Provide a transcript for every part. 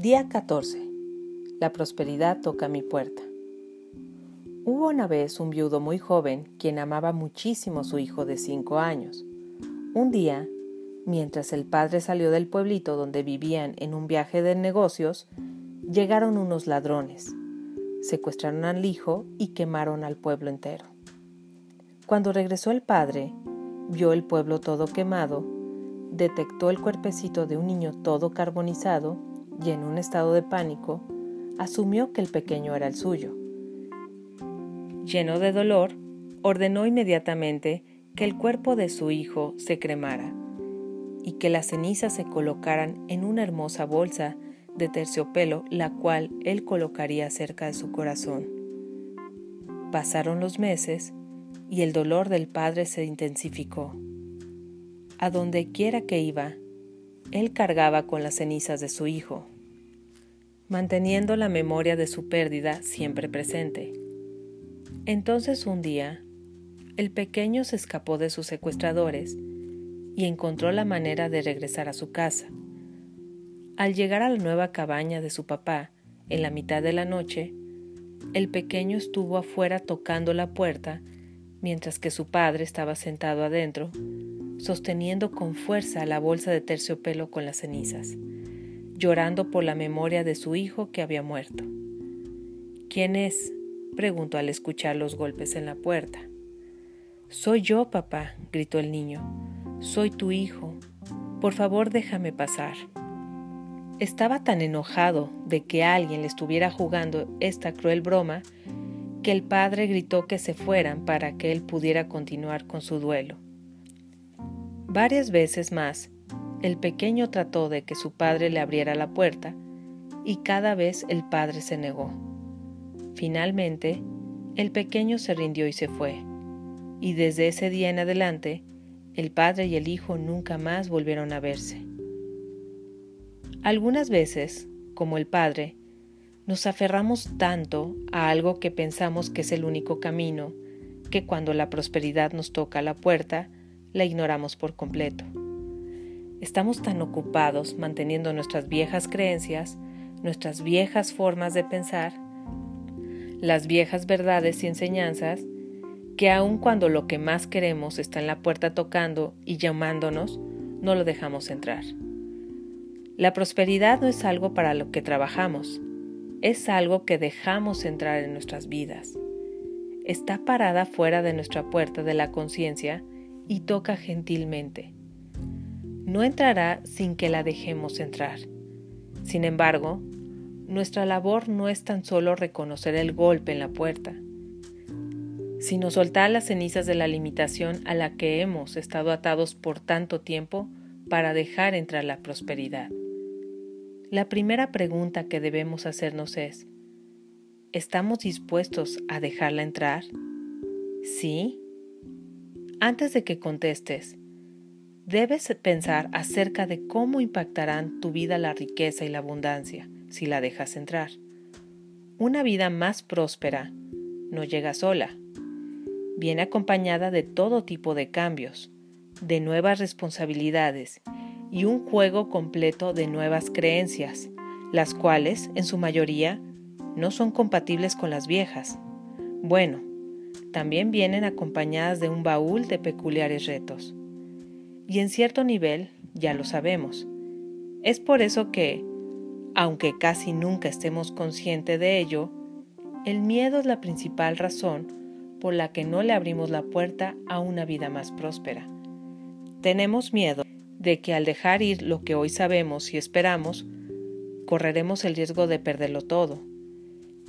Día 14. La prosperidad toca mi puerta. Hubo una vez un viudo muy joven quien amaba muchísimo a su hijo de cinco años. Un día, mientras el padre salió del pueblito donde vivían en un viaje de negocios, llegaron unos ladrones, secuestraron al hijo y quemaron al pueblo entero. Cuando regresó el padre, vio el pueblo todo quemado, detectó el cuerpecito de un niño todo carbonizado y en un estado de pánico, asumió que el pequeño era el suyo. Lleno de dolor, ordenó inmediatamente que el cuerpo de su hijo se cremara y que las cenizas se colocaran en una hermosa bolsa de terciopelo, la cual él colocaría cerca de su corazón. Pasaron los meses y el dolor del padre se intensificó. A donde quiera que iba, él cargaba con las cenizas de su hijo, manteniendo la memoria de su pérdida siempre presente. Entonces un día, el pequeño se escapó de sus secuestradores y encontró la manera de regresar a su casa. Al llegar a la nueva cabaña de su papá, en la mitad de la noche, el pequeño estuvo afuera tocando la puerta mientras que su padre estaba sentado adentro, sosteniendo con fuerza la bolsa de terciopelo con las cenizas, llorando por la memoria de su hijo que había muerto. ¿Quién es? preguntó al escuchar los golpes en la puerta. Soy yo, papá, gritó el niño. Soy tu hijo. Por favor, déjame pasar. Estaba tan enojado de que alguien le estuviera jugando esta cruel broma que el padre gritó que se fueran para que él pudiera continuar con su duelo. Varias veces más, el pequeño trató de que su padre le abriera la puerta y cada vez el padre se negó. Finalmente, el pequeño se rindió y se fue, y desde ese día en adelante, el padre y el hijo nunca más volvieron a verse. Algunas veces, como el padre, nos aferramos tanto a algo que pensamos que es el único camino, que cuando la prosperidad nos toca la puerta, la ignoramos por completo. Estamos tan ocupados manteniendo nuestras viejas creencias, nuestras viejas formas de pensar, las viejas verdades y enseñanzas, que aun cuando lo que más queremos está en la puerta tocando y llamándonos, no lo dejamos entrar. La prosperidad no es algo para lo que trabajamos, es algo que dejamos entrar en nuestras vidas. Está parada fuera de nuestra puerta de la conciencia y toca gentilmente. No entrará sin que la dejemos entrar. Sin embargo, nuestra labor no es tan solo reconocer el golpe en la puerta, sino soltar las cenizas de la limitación a la que hemos estado atados por tanto tiempo para dejar entrar la prosperidad. La primera pregunta que debemos hacernos es, ¿estamos dispuestos a dejarla entrar? ¿Sí? Antes de que contestes, debes pensar acerca de cómo impactarán tu vida la riqueza y la abundancia si la dejas entrar. Una vida más próspera no llega sola. Viene acompañada de todo tipo de cambios, de nuevas responsabilidades y un juego completo de nuevas creencias, las cuales, en su mayoría, no son compatibles con las viejas. Bueno, también vienen acompañadas de un baúl de peculiares retos. Y en cierto nivel, ya lo sabemos. Es por eso que, aunque casi nunca estemos conscientes de ello, el miedo es la principal razón por la que no le abrimos la puerta a una vida más próspera. Tenemos miedo de que al dejar ir lo que hoy sabemos y esperamos, correremos el riesgo de perderlo todo.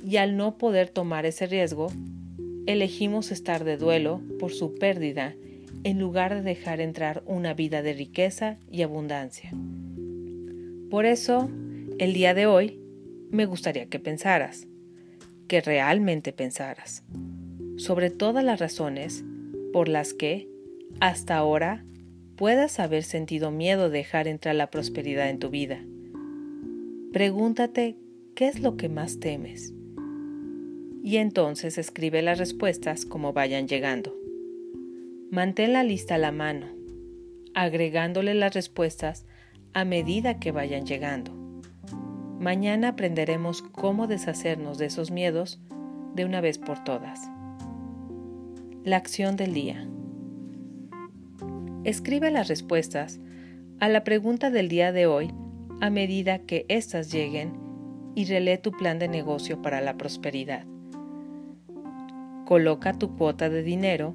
Y al no poder tomar ese riesgo, elegimos estar de duelo por su pérdida en lugar de dejar entrar una vida de riqueza y abundancia. Por eso, el día de hoy, me gustaría que pensaras, que realmente pensaras, sobre todas las razones por las que, hasta ahora, puedas haber sentido miedo de dejar entrar la prosperidad en tu vida. Pregúntate qué es lo que más temes. Y entonces escribe las respuestas como vayan llegando. Mantén la lista a la mano, agregándole las respuestas a medida que vayan llegando. Mañana aprenderemos cómo deshacernos de esos miedos de una vez por todas. La acción del día. Escribe las respuestas a la pregunta del día de hoy a medida que éstas lleguen y relee tu plan de negocio para la prosperidad. Coloca tu cuota de dinero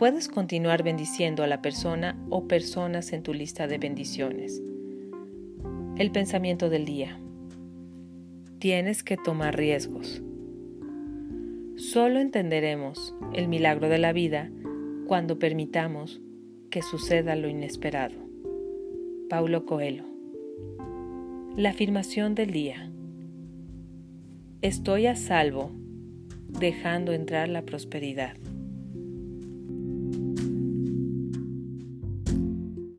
Puedes continuar bendiciendo a la persona o personas en tu lista de bendiciones. El pensamiento del día. Tienes que tomar riesgos. Solo entenderemos el milagro de la vida cuando permitamos que suceda lo inesperado. Paulo Coelho. La afirmación del día. Estoy a salvo, dejando entrar la prosperidad.